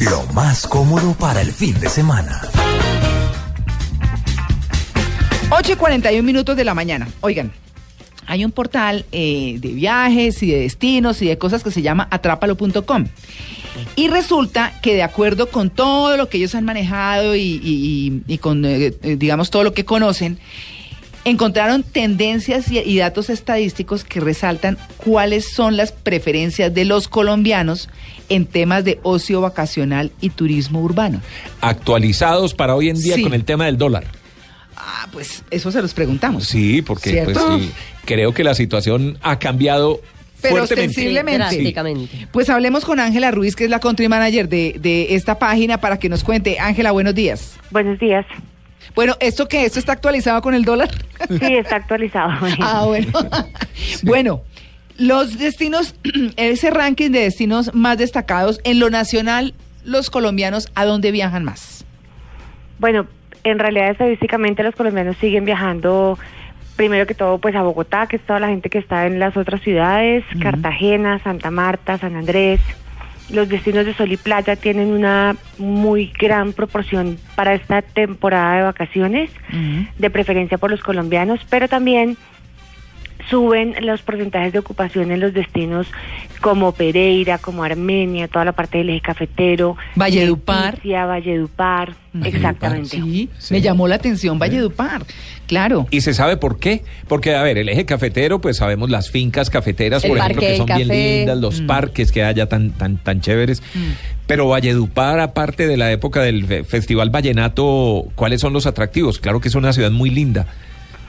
Lo más cómodo para el fin de semana. 8 y 41 minutos de la mañana. Oigan, hay un portal eh, de viajes y de destinos y de cosas que se llama atrápalo.com. Y resulta que de acuerdo con todo lo que ellos han manejado y con, eh, eh, digamos, todo lo que conocen, encontraron tendencias y, y datos estadísticos que resaltan cuáles son las preferencias de los colombianos en temas de ocio vacacional y turismo urbano. Actualizados para hoy en día Sí. con el tema del dólar. Ah, pues eso se los preguntamos. Sí, porque pues, creo que la situación ha cambiado Pero fuertemente. ostensiblemente. Drásticamente. Pues hablemos con Ángela Ruiz, que es la country manager de, de esta página, para que nos cuente. Ángela, buenos días. Buenos días. Bueno, ¿esto qué? ¿Esto está actualizado con el dólar? Sí, está actualizado. ah, bueno. bueno, los destinos, ese ranking de destinos más destacados, en lo nacional, los colombianos, ¿a dónde viajan más? Bueno, en realidad estadísticamente los colombianos siguen viajando primero que todo pues a Bogotá, que es toda la gente que está en las otras ciudades, Cartagena, Santa Marta, San Andrés. Los destinos de sol y playa tienen una muy gran proporción para esta temporada de vacaciones, de preferencia por los colombianos, pero también suben los porcentajes de ocupación en los destinos como Pereira, como Armenia, toda la parte del eje cafetero, Valledupar. Leticia, Valledupar, exactamente. Sí, Sí. me llamó la atención Valledupar, claro. ¿Y se sabe por qué? Porque, a ver, el eje cafetero, pues sabemos las fincas cafeteras, El por ejemplo, que son bien lindas, los Mm. parques que haya tan, tan, tan chéveres. Pero Valledupar, aparte de la época del fe- Festival Vallenato, ¿cuáles son los atractivos? Claro que es una ciudad muy linda.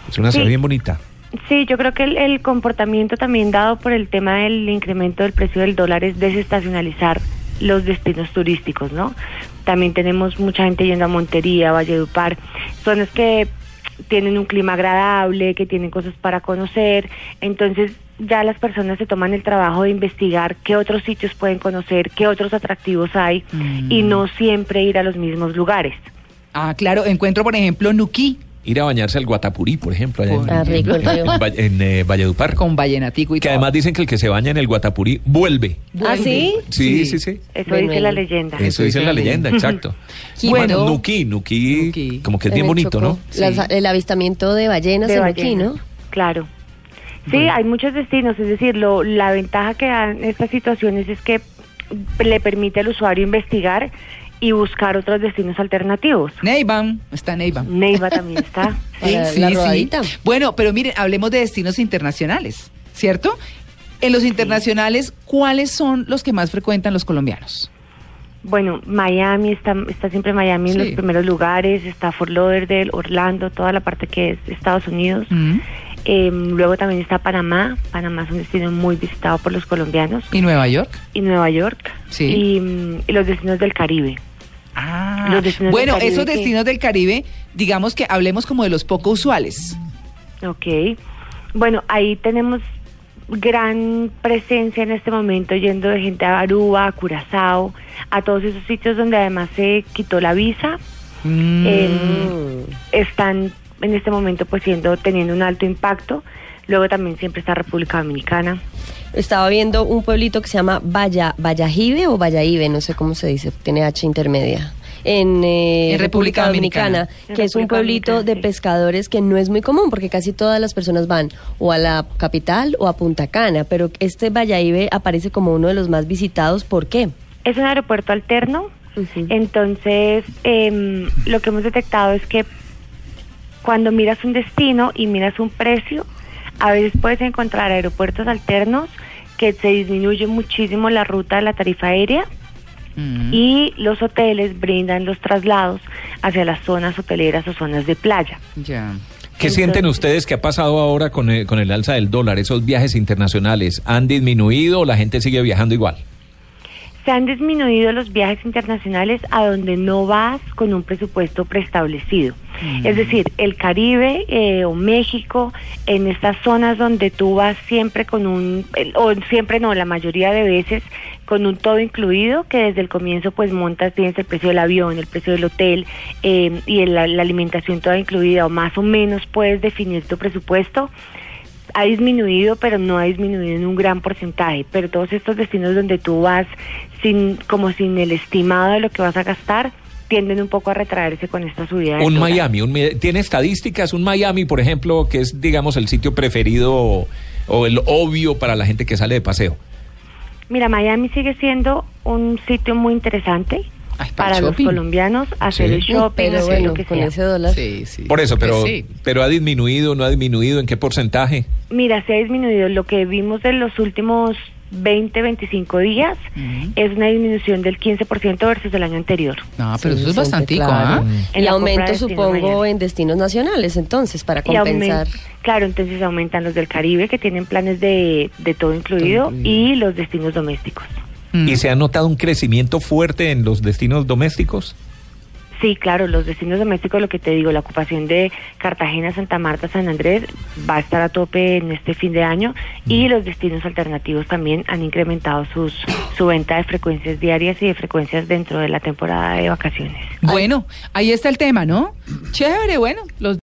Es una Sí. ciudad bien bonita. Sí, yo creo que el, el comportamiento también dado por el tema del incremento del precio del dólar es desestacionalizar los destinos turísticos, ¿no? También tenemos mucha gente yendo a Montería, Valledupar, zonas que tienen un clima agradable, que tienen cosas para conocer, entonces ya las personas se toman el trabajo de investigar qué otros sitios pueden conocer, qué otros atractivos hay y no siempre ir a los mismos lugares. Ah, claro, encuentro, por ejemplo, Nuquí, Ir a bañarse al Guatapurí, por ejemplo, allá en, Ah, rico en en, eh, Valledupar. con Vallenatico y Que todo. además dicen que el que se baña en el Guatapurí vuelve. ¿Ah, sí? Sí, sí, sí. Eso Bueno, dice la leyenda. Eso dice la leyenda, exacto. Bueno, Nuquí, Nuquí, Nuquí. como que es En bien bonito, Chocó. ¿no? Las- el avistamiento de ballenas de en Nuquí, ¿no? Claro. Sí, hay muchos destinos, es decir, lo, la ventaja que dan estas situaciones es que le permite al usuario investigar y buscar otros destinos alternativos. Neiva, está Neiva. Neiva también está. Para la rodadita. Bueno, pero miren, hablemos de destinos internacionales, ¿cierto? En los internacionales, ¿cuáles son los que más frecuentan los colombianos? Bueno, Miami está, está siempre Miami en Sí. los primeros lugares, está Fort Lauderdale, Orlando, toda la parte que es Estados Unidos. Mm. Eh, luego también está Panamá. Panamá es un destino muy visitado por los colombianos. ¿Y Nueva York? Y Nueva York. Sí. Y, mm, y los destinos del Caribe. Ah, Los destinos bueno, del Caribe esos que- destinos del Caribe, digamos que hablemos como de los poco usuales. Ok. Bueno, ahí tenemos gran presencia en este momento yendo de gente a Aruba, a Curazao, a todos esos sitios donde además se quitó la visa. Mm. eh, están en este momento pues siendo teniendo un alto impacto. Luego también siempre está República Dominicana. Estaba viendo un pueblito que se llama Valla, Vallajive o Vallahive, no sé cómo se dice, tiene H intermedia. En, eh, En República Dominicana. que es un pueblito Dominicana, de sí. pescadores que no es muy común porque casi todas las personas van o a la capital o a Punta Cana, pero este Vallahive aparece como uno de los más visitados. ¿Por qué? Es un aeropuerto alterno, entonces em, lo que hemos detectado es que cuando miras un destino y miras un precio, a veces puedes encontrar aeropuertos alternos que se disminuye muchísimo la ruta de la tarifa aérea Mm. y los hoteles brindan los traslados hacia las zonas hoteleras o zonas de playa. Ya. ¿Qué Entonces- sienten ustedes que ha pasado ahora con el, con el alza del dólar? ¿Esos viajes internacionales han disminuido o la gente sigue viajando igual? Se han disminuido los viajes internacionales a donde no vas con un presupuesto preestablecido. Es decir, el Caribe eh, o México, en estas zonas donde tú vas siempre con un, o siempre no, la mayoría de veces con un todo incluido, que desde el comienzo pues montas, tienes el precio del avión, el precio del hotel eh, y el- la, la alimentación toda incluida, o más o menos puedes definir tu presupuesto ha disminuido, pero no ha disminuido en un gran porcentaje. Pero todos estos destinos donde tú vas sin, como sin el estimado de lo que vas a gastar, tienden un poco a retraerse con esta subida. Un. Miami, un tiene estadísticas, un Miami, por ejemplo, que es, digamos, el sitio preferido o el obvio para la gente que sale de paseo. Mira, Miami sigue siendo un sitio muy interesante Ay, para los shopping. colombianos hacer Sí. el shopping, pero hacer bueno, lo que con sea. ese dólar. Sí, sí. Por eso, pero, Sí. pero ha disminuido, no ha disminuido, ¿en qué porcentaje? Mira, se ha disminuido. Lo que vimos en los últimos 20, 25 días es una disminución del 15% versus el año anterior. No, pero Sí, eso es bastante claro. ¿ah? Y aumento, supongo, en destinos nacionales, entonces, para compensar. claro, entonces aumentan los del Caribe que tienen planes de, de todo incluido y los destinos domésticos. Mm. ¿Y se ha notado un crecimiento fuerte en los destinos domésticos? Sí, claro, los destinos domésticos, lo que te digo, la ocupación de Cartagena, Santa Marta, San Andrés va a estar a tope en este fin de año y los destinos alternativos también han incrementado sus, su venta de frecuencias diarias y de frecuencias dentro de la temporada de vacaciones. Bueno, ahí está el tema, ¿no? Chévere, bueno, los